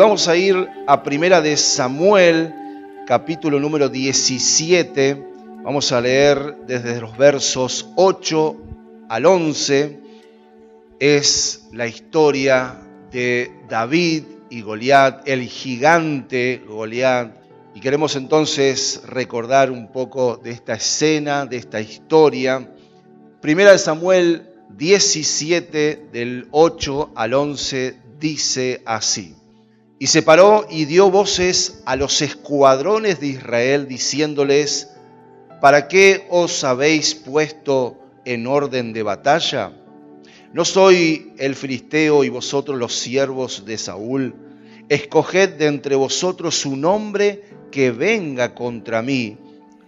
Vamos a ir a Primera de Samuel, capítulo número 17. Vamos a leer desde los versos 8 al 11. Es la historia de David y Goliat, el gigante Goliat. Y queremos entonces recordar un poco de esta escena, de esta historia. Primera de Samuel 17, del 8 al 11, dice así. Y se paró y dio voces a los escuadrones de Israel, diciéndoles, ¿para qué os habéis puesto en orden de batalla? ¿No soy el filisteo y vosotros los siervos de Saúl? Escoged de entre vosotros un hombre que venga contra mí.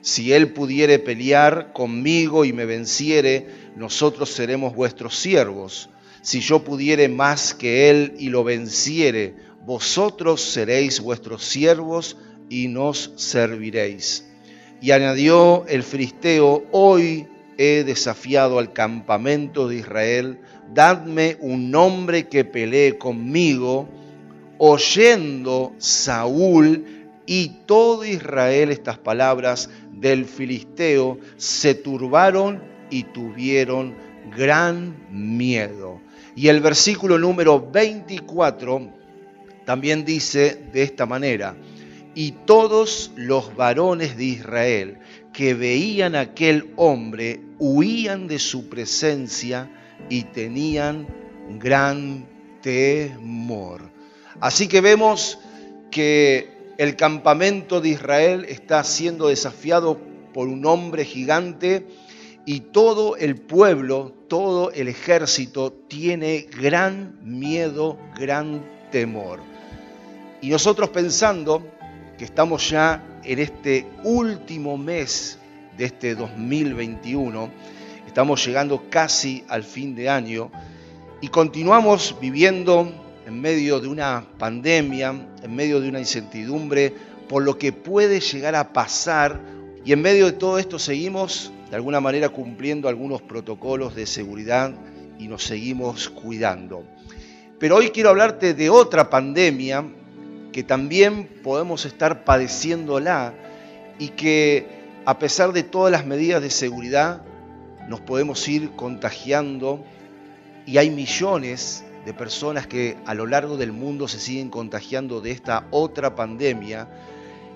Si él pudiere pelear conmigo y me venciere, nosotros seremos vuestros siervos. Si yo pudiere más que él y lo venciere, vosotros seréis vuestros siervos y nos serviréis. Y añadió el filisteo, hoy he desafiado al campamento de Israel, dadme un hombre que pelee conmigo. Oyendo Saúl y todo Israel estas palabras del filisteo, se turbaron y tuvieron gran miedo. Y el versículo número 24 también dice de esta manera, y todos los varones de Israel que veían a aquel hombre huían de su presencia y tenían gran temor. Así que vemos que el campamento de Israel está siendo desafiado por un hombre gigante y todo el pueblo, todo el ejército tiene gran miedo, gran temor. Y nosotros pensando que estamos ya en este último mes de este 2021, estamos llegando casi al fin de año y continuamos viviendo en medio de una pandemia, en medio de una incertidumbre por lo que puede llegar a pasar y en medio de todo esto seguimos de alguna manera cumpliendo algunos protocolos de seguridad y nos seguimos cuidando. Pero hoy quiero hablarte de otra pandemia que también podemos estar padeciéndola y que a pesar de todas las medidas de seguridad nos podemos ir contagiando y hay millones de personas que a lo largo del mundo se siguen contagiando de esta otra pandemia.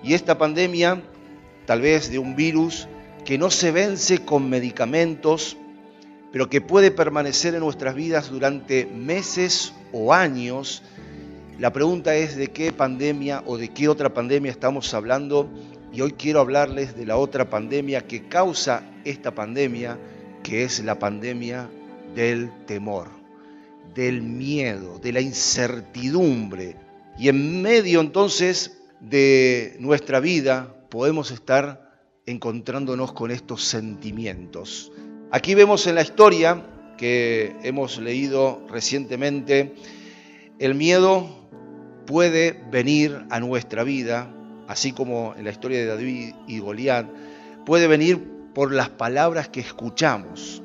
Y esta pandemia tal vez de un virus que no se vence con medicamentos, pero que puede permanecer en nuestras vidas durante meses o años la pregunta es de qué pandemia o de qué otra pandemia estamos hablando y hoy quiero hablarles de la otra pandemia que causa esta pandemia, que es la pandemia del temor, del miedo, de la incertidumbre. Y en medio entonces de nuestra vida podemos estar encontrándonos con estos sentimientos. Aquí vemos en la historia que hemos leído recientemente, el miedo puede venir a nuestra vida, así como en la historia de David y Goliat, puede venir por las palabras que escuchamos.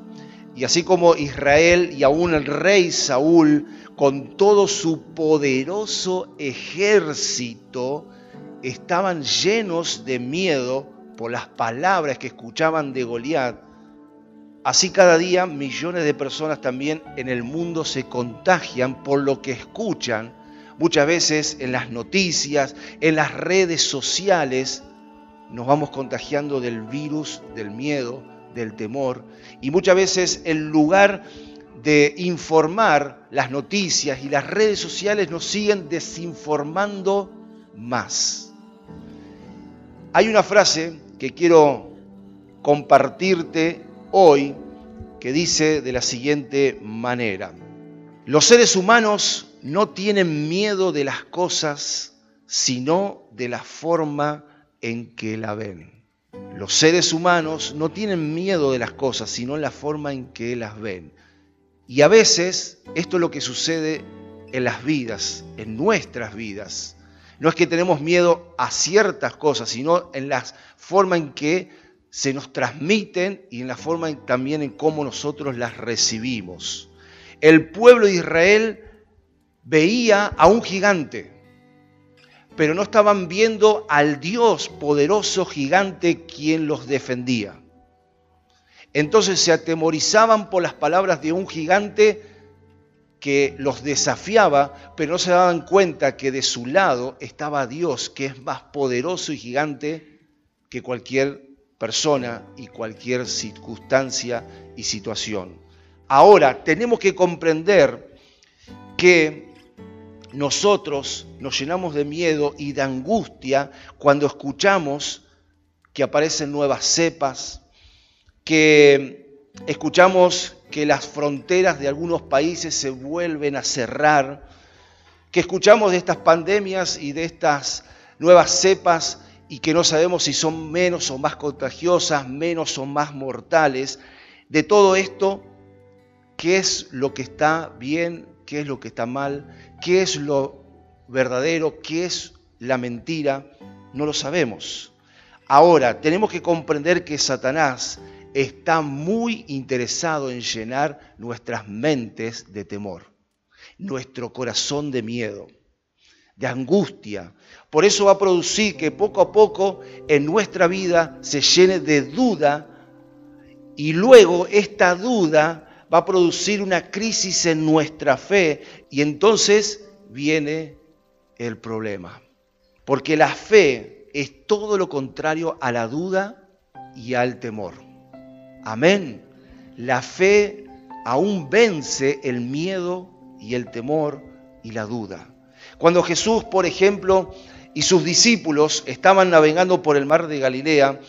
Y así como Israel y aún el rey Saúl, con todo su poderoso ejército, estaban llenos de miedo por las palabras que escuchaban de Goliat, así cada día millones de personas también en el mundo se contagian por lo que escuchan Muchas veces en las noticias, en las redes sociales, nos vamos contagiando del virus, del miedo, del temor. Y muchas veces en lugar de informar las noticias y las redes sociales nos siguen desinformando más. Hay una frase que quiero compartirte hoy que dice de la siguiente manera. Los seres humanos no tienen miedo de las cosas, sino de la forma en que la ven. Los seres humanos no tienen miedo de las cosas, sino la forma en que las ven. Y a veces esto es lo que sucede en las vidas, en nuestras vidas. No es que tenemos miedo a ciertas cosas, sino en la forma en que se nos transmiten y en la forma también en cómo nosotros las recibimos. El pueblo de Israel veía a un gigante, pero no estaban viendo al Dios poderoso, gigante, quien los defendía. Entonces se atemorizaban por las palabras de un gigante que los desafiaba, pero no se daban cuenta que de su lado estaba Dios, que es más poderoso y gigante que cualquier persona y cualquier circunstancia y situación. Ahora, tenemos que comprender que nosotros nos llenamos de miedo y de angustia cuando escuchamos que aparecen nuevas cepas, que escuchamos que las fronteras de algunos países se vuelven a cerrar, que escuchamos de estas pandemias y de estas nuevas cepas y que no sabemos si son menos o más contagiosas, menos o más mortales. De todo esto, ¿qué es lo que está bien? ¿Qué es lo que está mal? ¿Qué es lo verdadero? ¿Qué es la mentira? No lo sabemos. Ahora, tenemos que comprender que Satanás está muy interesado en llenar nuestras mentes de temor, nuestro corazón de miedo, de angustia. Por eso va a producir que poco a poco en nuestra vida se llene de duda y luego esta duda va a producir una crisis en nuestra fe y entonces viene el problema. Porque la fe es todo lo contrario a la duda y al temor. Amén. La fe aún vence el miedo y el temor y la duda. Cuando Jesús, por ejemplo, y sus discípulos estaban navegando por el mar de Galilea,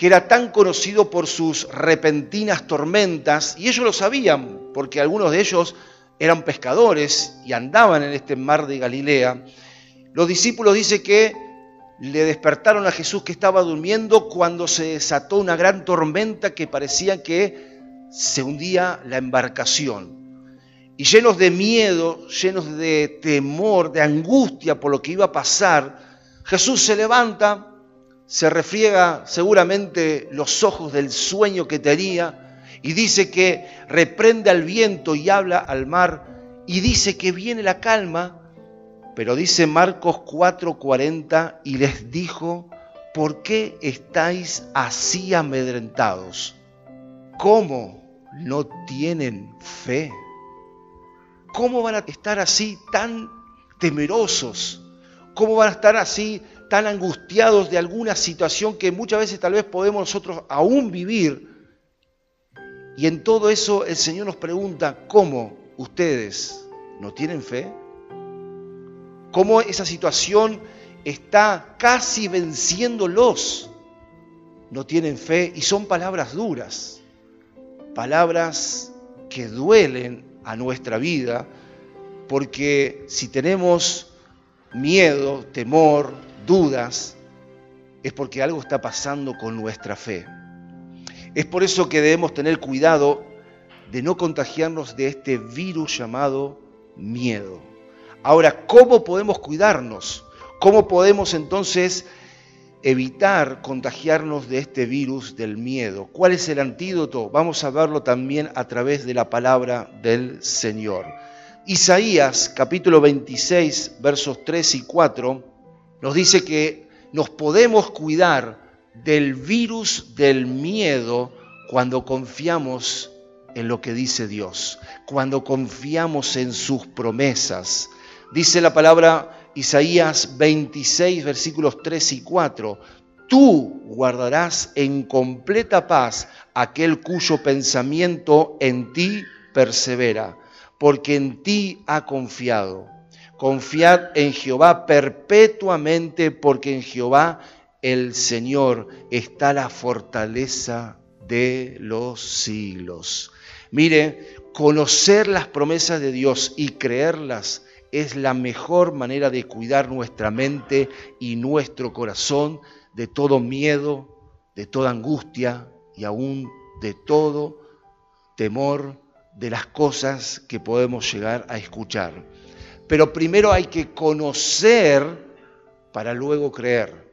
que era tan conocido por sus repentinas tormentas, y ellos lo sabían, porque algunos de ellos eran pescadores y andaban en este mar de Galilea, los discípulos dicen que le despertaron a Jesús que estaba durmiendo cuando se desató una gran tormenta que parecía que se hundía la embarcación. Y llenos de miedo, llenos de temor, de angustia por lo que iba a pasar, Jesús se levanta, se refriega seguramente los ojos del sueño que tenía y dice que reprende al viento y habla al mar y dice que viene la calma pero dice Marcos 4:40 y les dijo, ¿por qué estáis así amedrentados? ¿Cómo no tienen fe? ¿Cómo van a estar así tan temerosos? ¿Cómo van a estar así tan angustiados de alguna situación que muchas veces tal vez podemos nosotros aún vivir? Y en todo eso el Señor nos pregunta, ¿cómo ustedes no tienen fe? cómo esa situación está casi venciéndolos. No tienen fe y son palabras duras, palabras que duelen a nuestra vida, porque si tenemos miedo, temor, dudas, es porque algo está pasando con nuestra fe. Es por eso que debemos tener cuidado de no contagiarnos de este virus llamado miedo. Ahora, ¿cómo podemos cuidarnos? ¿Cómo podemos entonces evitar contagiarnos de este virus del miedo? ¿Cuál es el antídoto? Vamos a verlo también a través de la palabra del Señor. Isaías capítulo 26 versos 3 y 4 nos dice que nos podemos cuidar del virus del miedo cuando confiamos en lo que dice Dios, cuando confiamos en sus promesas, Dice la palabra Isaías 26, versículos 3 y 4. Tú guardarás en completa paz aquel cuyo pensamiento en ti persevera, porque en ti ha confiado. Confiad en Jehová perpetuamente, porque en Jehová el Señor está la fortaleza de los siglos. Mire, conocer las promesas de Dios y creerlas es la mejor manera de cuidar nuestra mente y nuestro corazón de todo miedo, de toda angustia y aún de todo temor de las cosas que podemos llegar a escuchar. Pero primero hay que conocer para luego creer,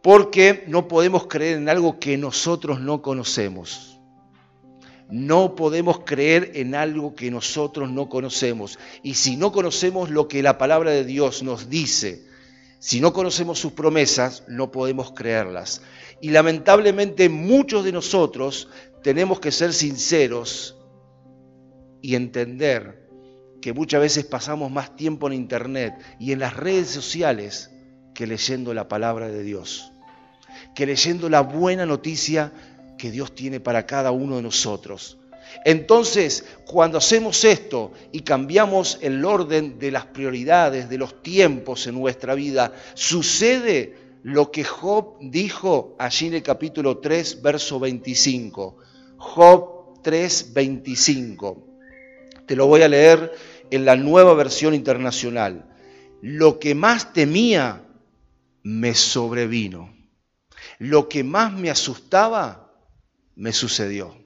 porque no podemos creer en algo que nosotros no conocemos. No podemos creer en algo que nosotros no conocemos. Y si no conocemos lo que la palabra de Dios nos dice, Si no conocemos sus promesas, no podemos creerlas. Y lamentablemente muchos de nosotros tenemos que ser sinceros y entender que muchas veces pasamos más tiempo en Internet y en las redes sociales que leyendo la palabra de Dios, que leyendo la buena noticia que Dios tiene para cada uno de nosotros. Entonces, cuando hacemos esto y cambiamos el orden de las prioridades, de los tiempos en nuestra vida, sucede lo que Job dijo allí en el capítulo 3, verso 25. Job 3, 25. Te lo voy a leer en la nueva versión internacional. Lo que más temía me sobrevino. Lo que más me asustaba me sucedió.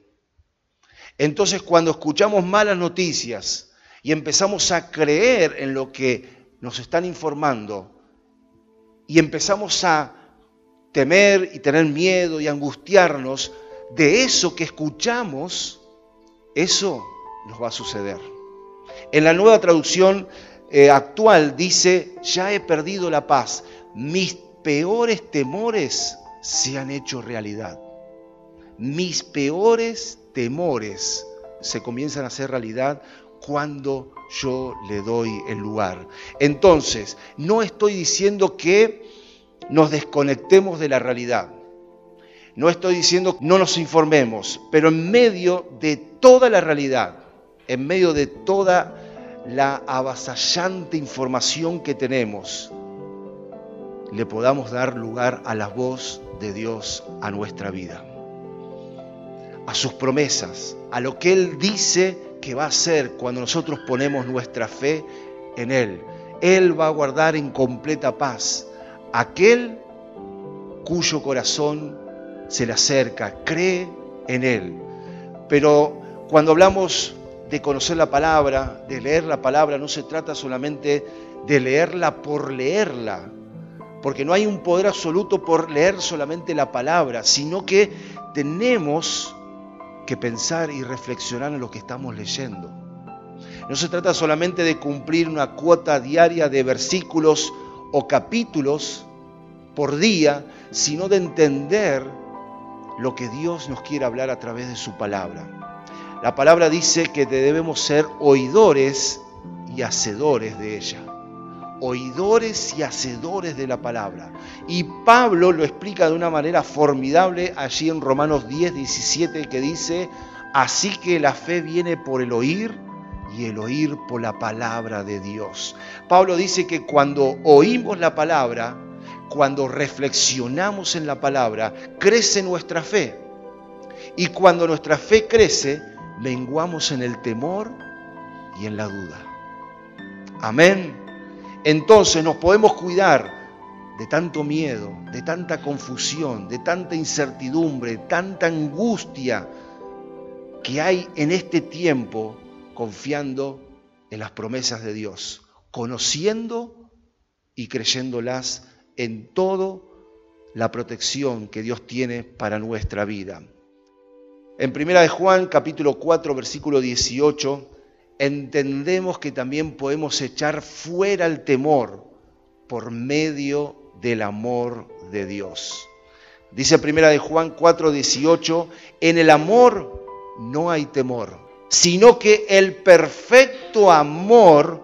Entonces cuando escuchamos malas noticias y empezamos a creer en lo que nos están informando y empezamos a temer y tener miedo y angustiarnos de eso que escuchamos, eso nos va a suceder. En la nueva traducción eh, actual dice, ya he perdido la paz, mis peores temores se han hecho realidad. Mis peores temores se comienzan a hacer realidad cuando yo le doy el lugar. Entonces, no estoy diciendo que nos desconectemos de la realidad. No estoy diciendo que no nos informemos, pero en medio de toda la realidad, en medio de toda la avasallante información que tenemos, le podamos dar lugar a la voz de Dios a nuestra vida a sus promesas, a lo que Él dice que va a hacer cuando nosotros ponemos nuestra fe en Él. Él va a guardar en completa paz aquel cuyo corazón se le acerca, cree en Él. Pero cuando hablamos de conocer la palabra, de leer la palabra, no se trata solamente de leerla por leerla, porque no hay un poder absoluto por leer solamente la palabra, sino que tenemos que pensar y reflexionar en lo que estamos leyendo. No se trata solamente de cumplir una cuota diaria de versículos o capítulos por día, sino de entender lo que Dios nos quiere hablar a través de su palabra. La palabra dice que debemos ser oidores y hacedores de ella oidores y hacedores de la palabra. Y Pablo lo explica de una manera formidable allí en Romanos 10, 17, que dice, así que la fe viene por el oír y el oír por la palabra de Dios. Pablo dice que cuando oímos la palabra, cuando reflexionamos en la palabra, crece nuestra fe. Y cuando nuestra fe crece, menguamos en el temor y en la duda. Amén entonces nos podemos cuidar de tanto miedo, de tanta confusión, de tanta incertidumbre, tanta angustia que hay en este tiempo confiando en las promesas de Dios, conociendo y creyéndolas en todo la protección que Dios tiene para nuestra vida. En primera de Juan capítulo 4 versículo 18 entendemos que también podemos echar fuera el temor por medio del amor de Dios. Dice primera de Juan 4:18, en el amor no hay temor, sino que el perfecto amor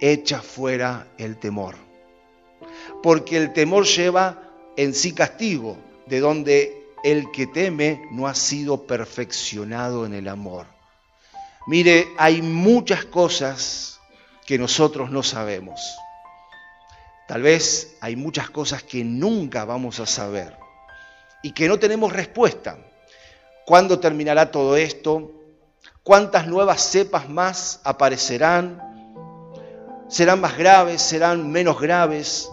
echa fuera el temor. Porque el temor lleva en sí castigo, de donde el que teme no ha sido perfeccionado en el amor. Mire, hay muchas cosas que nosotros no sabemos. Tal vez hay muchas cosas que nunca vamos a saber y que no tenemos respuesta. ¿Cuándo terminará todo esto? ¿Cuántas nuevas cepas más aparecerán? ¿Serán más graves? ¿Serán menos graves?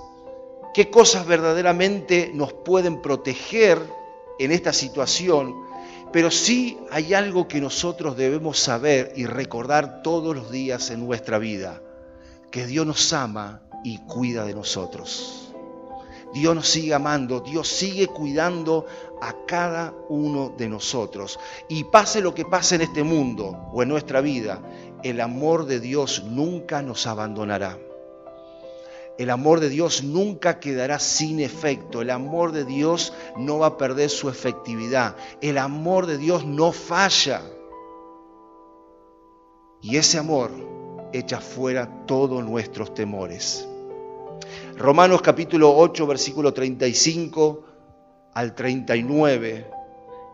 ¿Qué cosas verdaderamente nos pueden proteger en esta situación? Pero sí hay algo que nosotros debemos saber y recordar todos los días en nuestra vida, que Dios nos ama y cuida de nosotros. Dios nos sigue amando, Dios sigue cuidando a cada uno de nosotros. Y pase lo que pase en este mundo o en nuestra vida, el amor de Dios nunca nos abandonará. El amor de Dios nunca quedará sin efecto. El amor de Dios no va a perder su efectividad. El amor de Dios no falla. Y ese amor echa fuera todos nuestros temores. Romanos capítulo 8, versículo 35 al 39.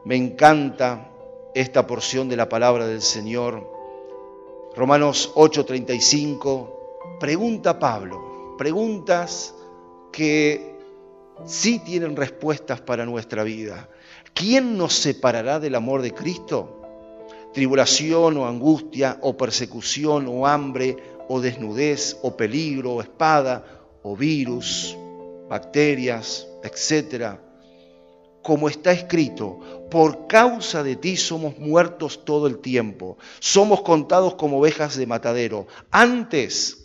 Me encanta esta porción de la palabra del Señor. Romanos 8, 35. Pregunta Pablo, preguntas que sí tienen respuestas para nuestra vida. ¿Quién nos separará del amor de Cristo? tribulación o angustia o persecución o hambre o desnudez o peligro o espada o virus, bacterias, etc. Como está escrito, por causa de ti somos muertos todo el tiempo, somos contados como ovejas de matadero. Antes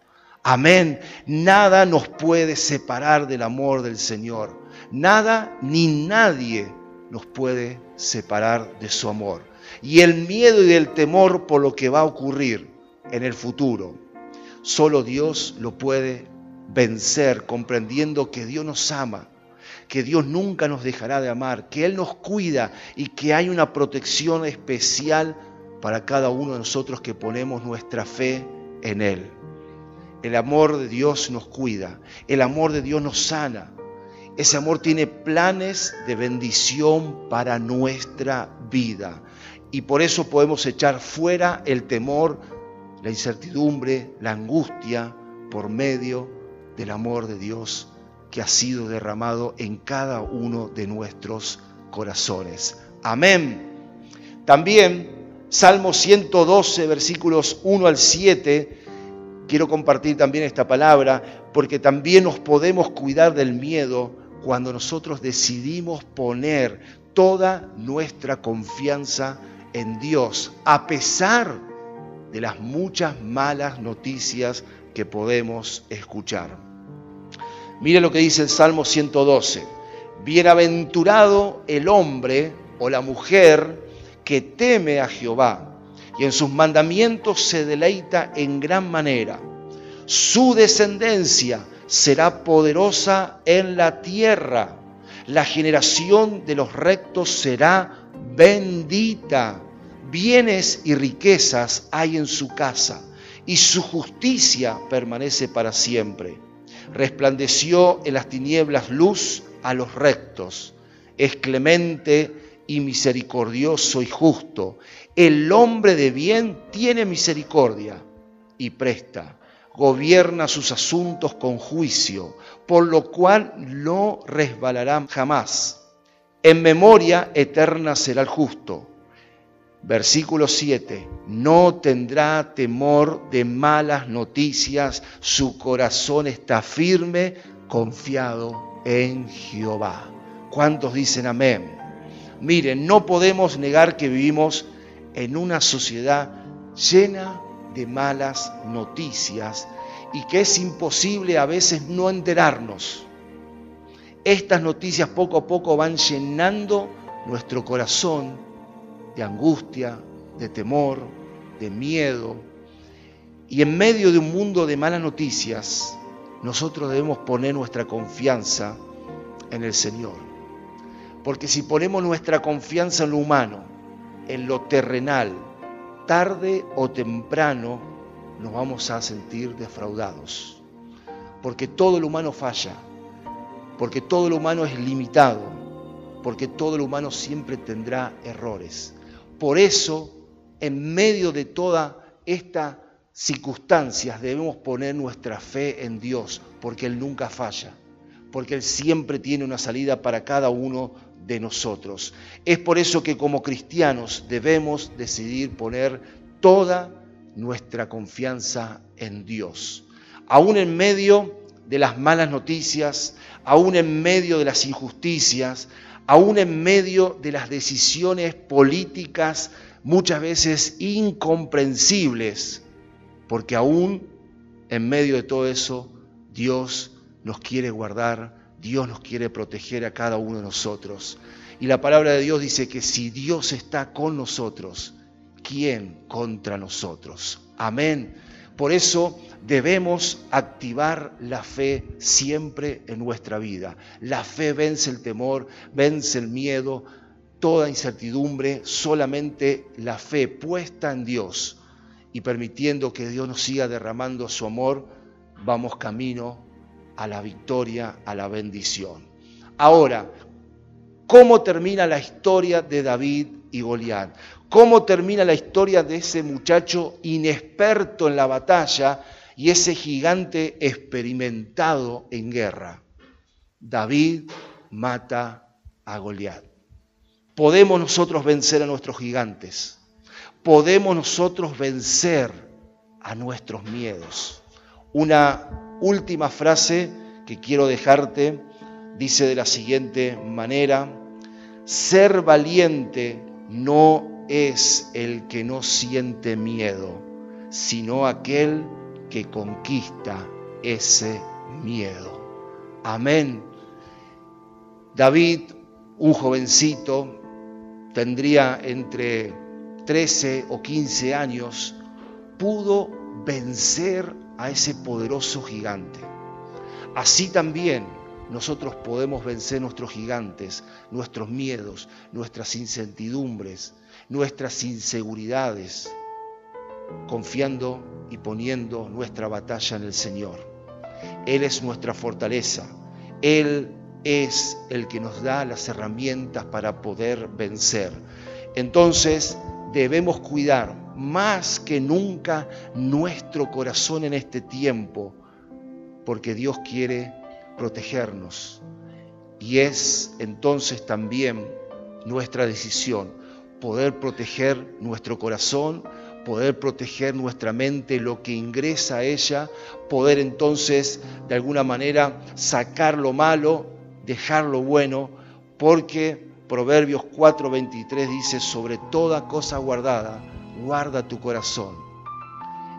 Amén. Nada nos puede separar del amor del Señor. Nada ni nadie nos puede separar de su amor. Y el miedo y el temor por lo que va a ocurrir en el futuro, solo Dios lo puede vencer comprendiendo que Dios nos ama, que Dios nunca nos dejará de amar, que Él nos cuida y que hay una protección especial para cada uno de nosotros que ponemos nuestra fe en Él. El amor de Dios nos cuida, el amor de Dios nos sana. Ese amor tiene planes de bendición para nuestra vida. Y por eso podemos echar fuera el temor, la incertidumbre, la angustia por medio del amor de Dios que ha sido derramado en cada uno de nuestros corazones. Amén. También Salmo 112, versículos 1 al 7 quiero compartir también esta palabra porque también nos podemos cuidar del miedo cuando nosotros decidimos poner toda nuestra confianza en Dios, a pesar de las muchas malas noticias que podemos escuchar. Mire lo que dice el Salmo 112. Bienaventurado el hombre o la mujer que teme a Jehová y en sus mandamientos se deleita en gran manera. Su descendencia será poderosa en la tierra. La generación de los rectos será bendita. Bienes y riquezas hay en su casa, y su justicia permanece para siempre. Resplandeció en las tinieblas luz a los rectos. Es clemente y misericordioso y justo el hombre de bien tiene misericordia y presta, gobierna sus asuntos con juicio, por lo cual no resbalará jamás. En memoria eterna será el justo. Versículo 7. No tendrá temor de malas noticias, su corazón está firme, confiado en Jehová. ¿Cuántos dicen amén? Miren, no podemos negar que vivimos en una sociedad llena de malas noticias y que es imposible a veces no enterarnos. Estas noticias poco a poco van llenando nuestro corazón de angustia, de temor, de miedo. Y en medio de un mundo de malas noticias, nosotros debemos poner nuestra confianza en el Señor. Porque si ponemos nuestra confianza en lo humano, en lo terrenal, tarde o temprano nos vamos a sentir defraudados. Porque todo el humano falla, porque todo el humano es limitado, porque todo el humano siempre tendrá errores. Por eso, en medio de todas estas circunstancias, debemos poner nuestra fe en Dios, porque Él nunca falla, porque Él siempre tiene una salida para cada uno de nosotros. Es por eso que como cristianos debemos decidir poner toda nuestra confianza en Dios, aún en medio de las malas noticias, aún en medio de las injusticias, aún en medio de las decisiones políticas muchas veces incomprensibles, porque aún en medio de todo eso Dios nos quiere guardar, Dios nos quiere proteger a cada uno de nosotros. Y la palabra de Dios dice que si Dios está con nosotros, ¿quién contra nosotros? Amén. Por eso debemos activar la fe siempre en nuestra vida. La fe vence el temor, vence el miedo, toda incertidumbre, solamente la fe puesta en Dios y permitiendo que Dios nos siga derramando su amor, vamos camino a la victoria, a la bendición. Ahora, ¿cómo termina la historia de David y Goliat? ¿Cómo termina la historia de ese muchacho inexperto en la batalla y ese gigante experimentado en guerra? David mata a Goliat. Podemos nosotros vencer a nuestros gigantes. Podemos nosotros vencer a nuestros miedos. Una última frase que quiero dejarte dice de la siguiente manera, ser valiente no es el que no siente miedo, sino aquel que conquista ese miedo. Amén. David, un jovencito, tendría entre 13 o 15 años, pudo vencer a ese poderoso gigante. Así también nosotros podemos vencer nuestros gigantes, nuestros miedos, nuestras incertidumbres, nuestras inseguridades, confiando y poniendo nuestra batalla en el Señor. Él es nuestra fortaleza. Él es el que nos da las herramientas para poder vencer. Entonces debemos cuidar más que nunca nuestro corazón en este tiempo, porque Dios quiere protegernos. Y es entonces también nuestra decisión poder proteger nuestro corazón, poder proteger nuestra mente, lo que ingresa a ella, poder entonces de alguna manera sacar lo malo dejar lo bueno, porque Proverbios 4:23 dice, sobre toda cosa guardada, guarda tu corazón.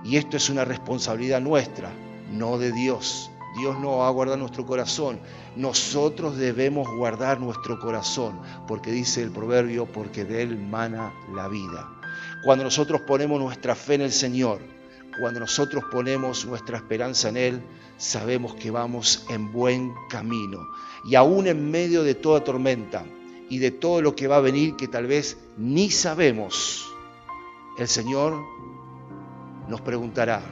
Y esto es una responsabilidad nuestra, no de Dios. Dios no va a guardar nuestro corazón. Nosotros debemos guardar nuestro corazón, porque dice el proverbio, porque de él mana la vida. Cuando nosotros ponemos nuestra fe en el Señor, cuando nosotros ponemos nuestra esperanza en Él, sabemos que vamos en buen camino. Y aún en medio de toda tormenta y de todo lo que va a venir que tal vez ni sabemos, el Señor nos preguntará,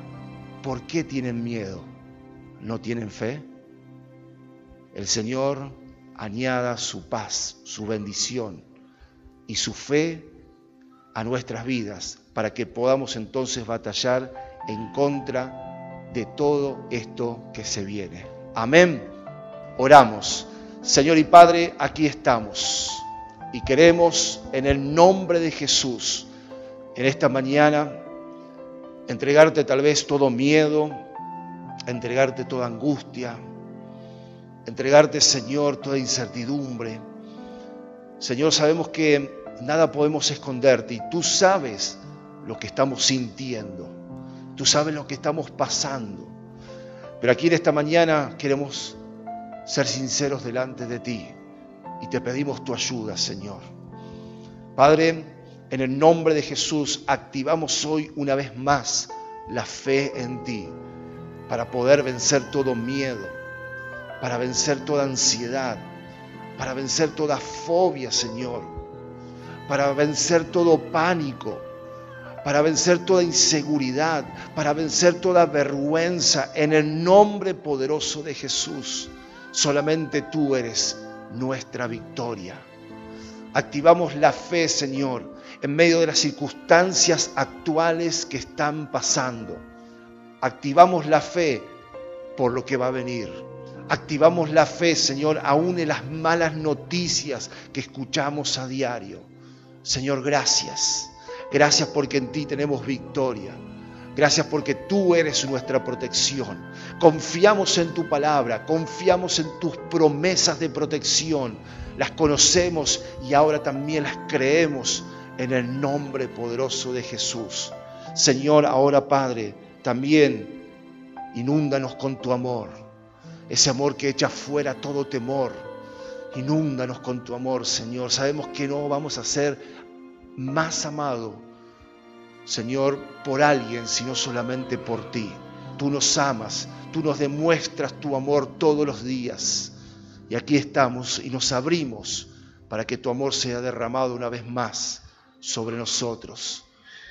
¿por qué tienen miedo? ¿No tienen fe? El Señor añada su paz, su bendición y su fe a nuestras vidas para que podamos entonces batallar en contra de todo esto que se viene. Amén. Oramos. Señor y Padre, aquí estamos y queremos en el nombre de Jesús en esta mañana entregarte tal vez todo miedo, entregarte toda angustia, entregarte, Señor, toda incertidumbre. Señor, sabemos que nada podemos esconderte y tú sabes lo que estamos sintiendo. Tú sabes lo que estamos pasando. Pero aquí en esta mañana queremos ser sinceros delante de ti y te pedimos tu ayuda, Señor. Padre, en el nombre de Jesús activamos hoy una vez más la fe en ti para poder vencer todo miedo, para vencer toda ansiedad, para vencer toda fobia, Señor, para vencer todo pánico, para vencer toda inseguridad, para vencer toda vergüenza en el nombre poderoso de Jesús. Solamente tú eres nuestra victoria. Activamos la fe, Señor, en medio de las circunstancias actuales que están pasando. Activamos la fe por lo que va a venir. Activamos la fe, Señor, aún en las malas noticias que escuchamos a diario. Señor, gracias. Gracias porque en ti tenemos victoria. Gracias porque tú eres nuestra protección. Confiamos en tu palabra, confiamos en tus promesas de protección. Las conocemos y ahora también las creemos en el nombre poderoso de Jesús. Señor, ahora Padre, también inúndanos con tu amor, ese amor que echa fuera todo temor. Inúndanos con tu amor, Señor. Sabemos que no vamos a ser más amado, Señor, por alguien, sino solamente por ti. Tú nos amas, tú nos demuestras tu amor todos los días. Y aquí estamos y nos abrimos para que tu amor sea derramado una vez más sobre nosotros.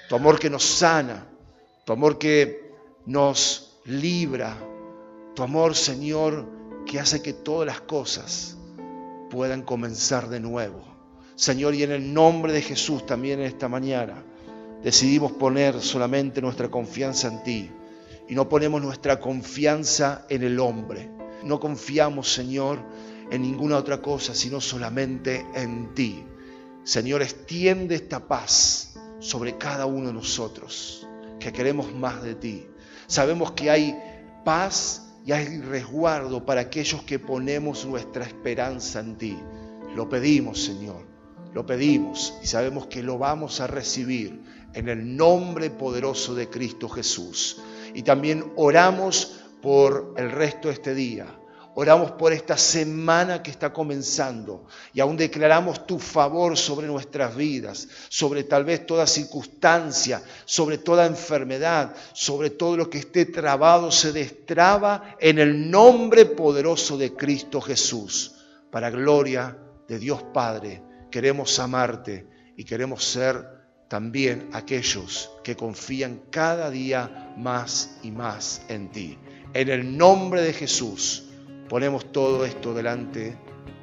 Tu amor que nos sana, tu amor que nos libra, tu amor, Señor, que hace que todas las cosas puedan comenzar de nuevo. Señor, y en el nombre de Jesús también en esta mañana decidimos poner solamente nuestra confianza en ti y no ponemos nuestra confianza en el hombre. No confiamos, Señor, en ninguna otra cosa, sino solamente en ti. Señor, extiende esta paz sobre cada uno de nosotros, que queremos más de ti. Sabemos que hay paz y hay resguardo para aquellos que ponemos nuestra esperanza en ti. Lo pedimos, Señor, lo pedimos y sabemos que lo vamos a recibir en el nombre poderoso de Cristo Jesús. Y también oramos por el resto de este día Oramos por esta semana que está comenzando y aún declaramos tu favor sobre nuestras vidas, sobre tal vez toda circunstancia, sobre toda enfermedad, sobre todo lo que esté trabado, se destraba en el nombre poderoso de Cristo Jesús. Para gloria de Dios Padre, queremos amarte y queremos ser también aquellos que confían cada día más y más en ti. En el nombre de Jesús ponemos todo esto delante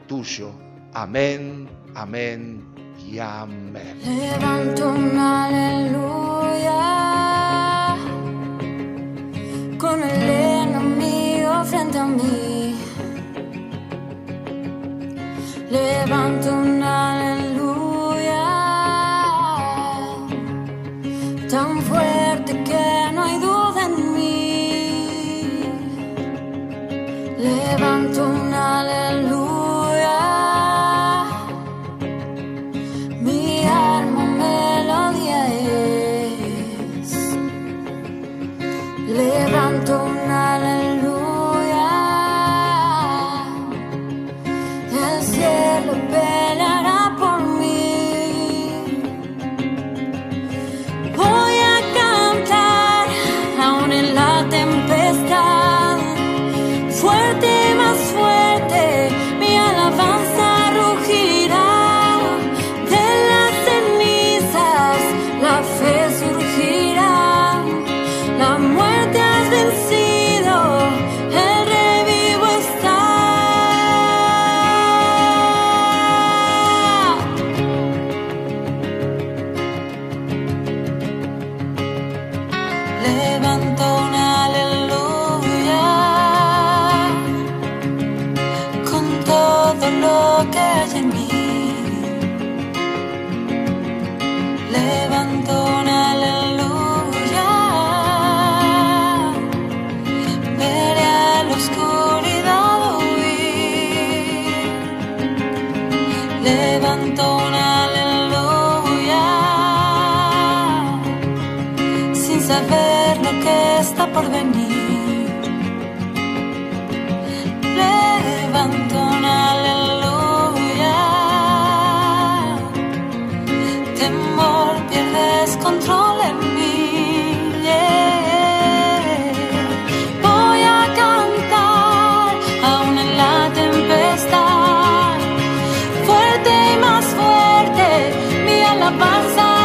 tuyo. Amén, amén y amén. Levanto un aleluya con el enemigo frente a mí. Levanto un passa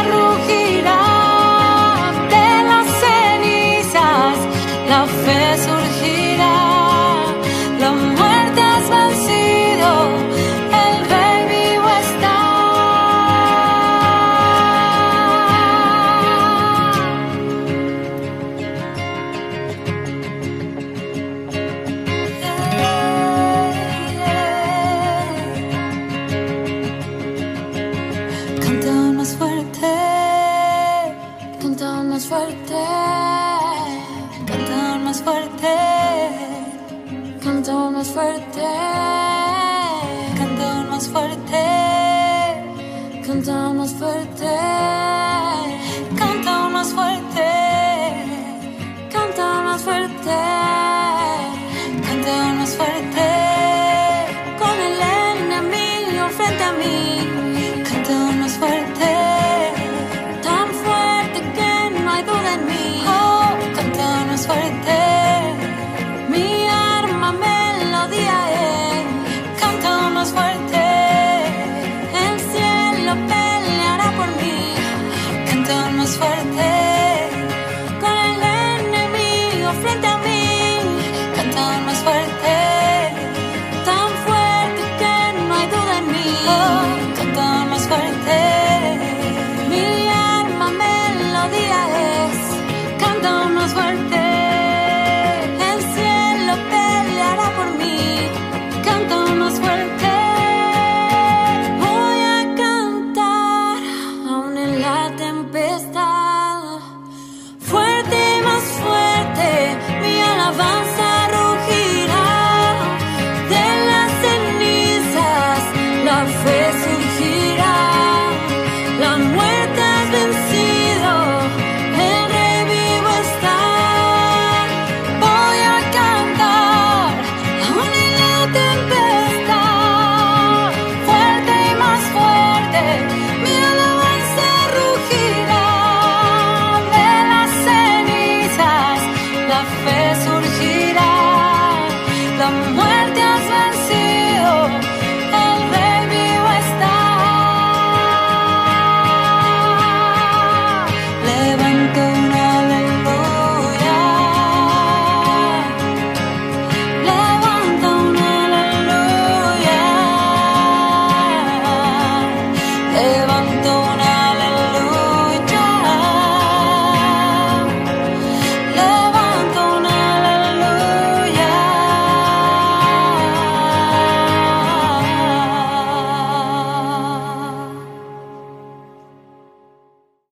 fuerte.